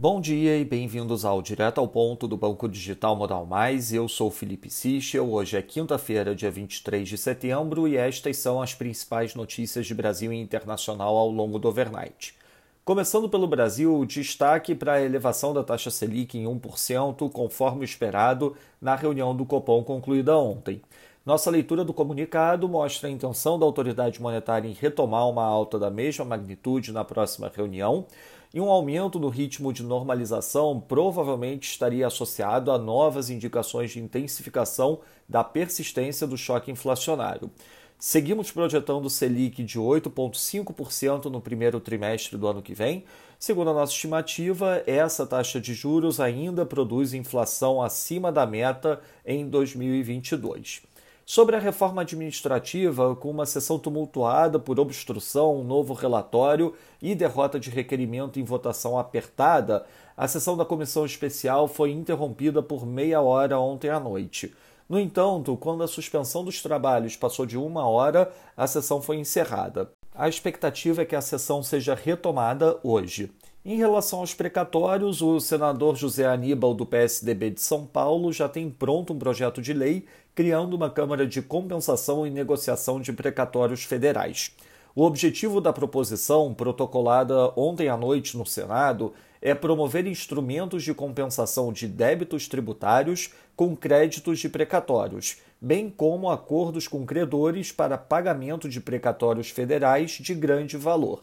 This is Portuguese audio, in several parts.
Bom dia e bem-vindos ao Direto ao Ponto do Banco Digital Modal Mais. Eu sou Felipe Sichel. Hoje é quinta-feira, dia 23 de setembro, e estas são as principais notícias de Brasil e internacional ao longo do overnight. Começando pelo Brasil, destaque para a elevação da taxa Selic em 1%, conforme esperado na reunião do Copom concluída ontem. Nossa leitura do comunicado mostra a intenção da autoridade monetária em retomar uma alta da mesma magnitude na próxima reunião, e um aumento no ritmo de normalização provavelmente estaria associado a novas indicações de intensificação da persistência do choque inflacionário. Seguimos projetando o Selic de 8,5% no primeiro trimestre do ano que vem. Segundo a nossa estimativa, essa taxa de juros ainda produz inflação acima da meta em 2022. Sobre a reforma administrativa, com uma sessão tumultuada por obstrução, um novo relatório e derrota de requerimento em votação apertada, a sessão da comissão especial foi interrompida por meia hora ontem à noite. No entanto, quando a suspensão dos trabalhos passou de uma hora, a sessão foi encerrada. A expectativa é que a sessão seja retomada hoje. Em relação aos precatórios, o senador José Aníbal, do PSDB de São Paulo, já tem pronto um projeto de lei criando uma Câmara de Compensação e Negociação de Precatórios Federais. O objetivo da proposição, protocolada ontem à noite no Senado, é promover instrumentos de compensação de débitos tributários com créditos de precatórios, bem como acordos com credores para pagamento de precatórios federais de grande valor.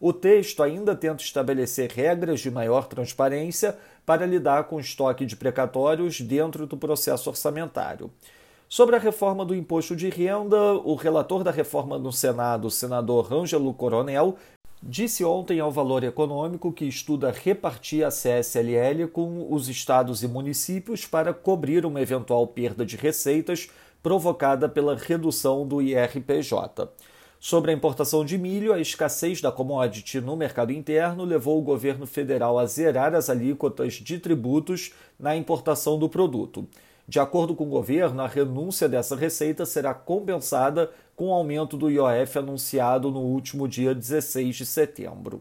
O texto ainda tenta estabelecer regras de maior transparência para lidar com o estoque de precatórios dentro do processo orçamentário. Sobre a reforma do imposto de renda, o relator da reforma no Senado, o senador Ângelo Coronel, disse ontem ao Valor Econômico que estuda repartir a CSLL com os estados e municípios para cobrir uma eventual perda de receitas provocada pela redução do IRPJ. Sobre a importação de milho, a escassez da commodity no mercado interno levou o governo federal a zerar as alíquotas de tributos na importação do produto. De acordo com o governo, a renúncia dessa receita será compensada com o aumento do IOF anunciado no último dia 16 de setembro.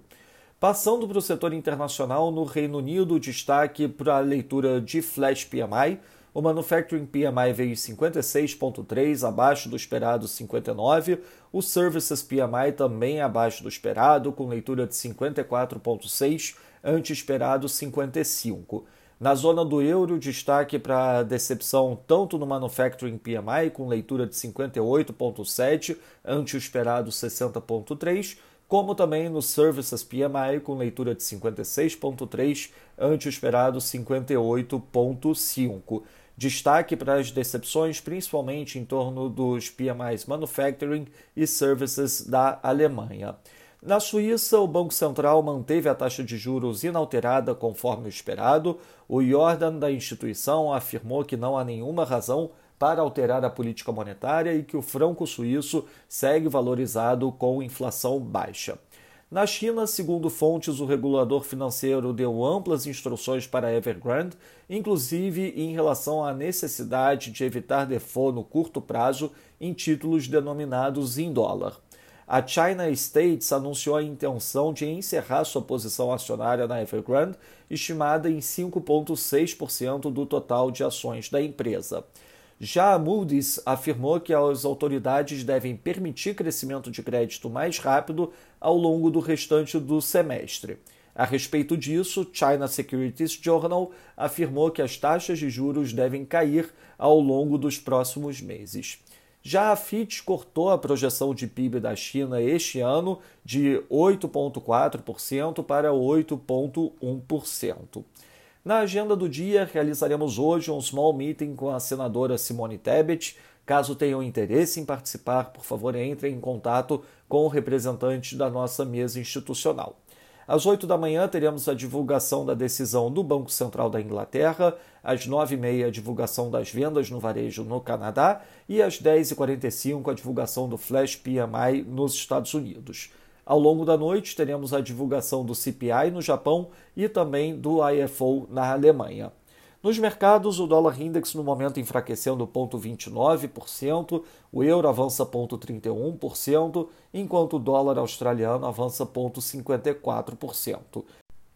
Passando para o setor internacional, no Reino Unido, destaque para a leitura de Flash PMI, o Manufacturing PMI veio 56,3, abaixo do esperado 59. O Services PMI também abaixo do esperado, com leitura de 54,6, ante esperado 55. Na zona do euro, destaque para a decepção tanto no Manufacturing PMI, com leitura de 58,7, ante o esperado 60,3, como também no Services PMI, com leitura de 56,3, ante o esperado 58,5. Destaque para as decepções, principalmente em torno dos PMIs Manufacturing e Services da Alemanha. Na Suíça, o Banco Central manteve a taxa de juros inalterada conforme o esperado. O Jordan da instituição afirmou que não há nenhuma razão para alterar a política monetária e que o franco suíço segue valorizado com inflação baixa. Na China, segundo fontes, o regulador financeiro deu amplas instruções para a Evergrande, inclusive em relação à necessidade de evitar default no curto prazo em títulos denominados em dólar. A China States anunciou a intenção de encerrar sua posição acionária na Evergrande, estimada em 5,6% do total de ações da empresa. Já a Moody's afirmou que as autoridades devem permitir crescimento de crédito mais rápido ao longo do restante do semestre. A respeito disso, China Securities Journal afirmou que as taxas de juros devem cair ao longo dos próximos meses. Já a Fitch cortou a projeção de PIB da China este ano de 8,4% para 8,1%. Na agenda do dia, realizaremos hoje um small meeting com a senadora Simone Tebet. Caso tenham interesse em participar, por favor, entre em contato com o representante da nossa mesa institucional. Às 8 da manhã teremos a divulgação da decisão do Banco Central da Inglaterra, às 9h30 a divulgação das vendas no varejo no Canadá e às 10h45 a divulgação do Flash PMI nos Estados Unidos. Ao longo da noite, teremos a divulgação do CPI no Japão e também do IFO na Alemanha. Nos mercados, o dólar index no momento enfraquecendo 0,29%, o euro avança 0,31%, enquanto o dólar australiano avança 0,54%.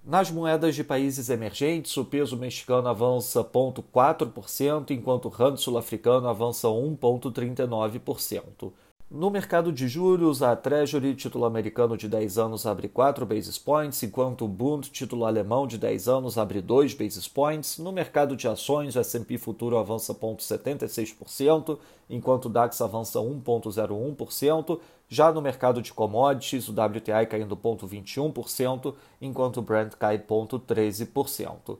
Nas moedas de países emergentes, o peso mexicano avança 0,4%, enquanto o rand sul-africano avança 1,39%. No mercado de juros, a Treasury título americano de 10 anos abre 4 basis points, enquanto o Bund título alemão de 10 anos abre 2 basis points. No mercado de ações, o S&P futuro avança 0,76%, enquanto o DAX avança 1,01%. Já no mercado de commodities, o WTI caindo 0,21%, enquanto o Brent cai 0,13%.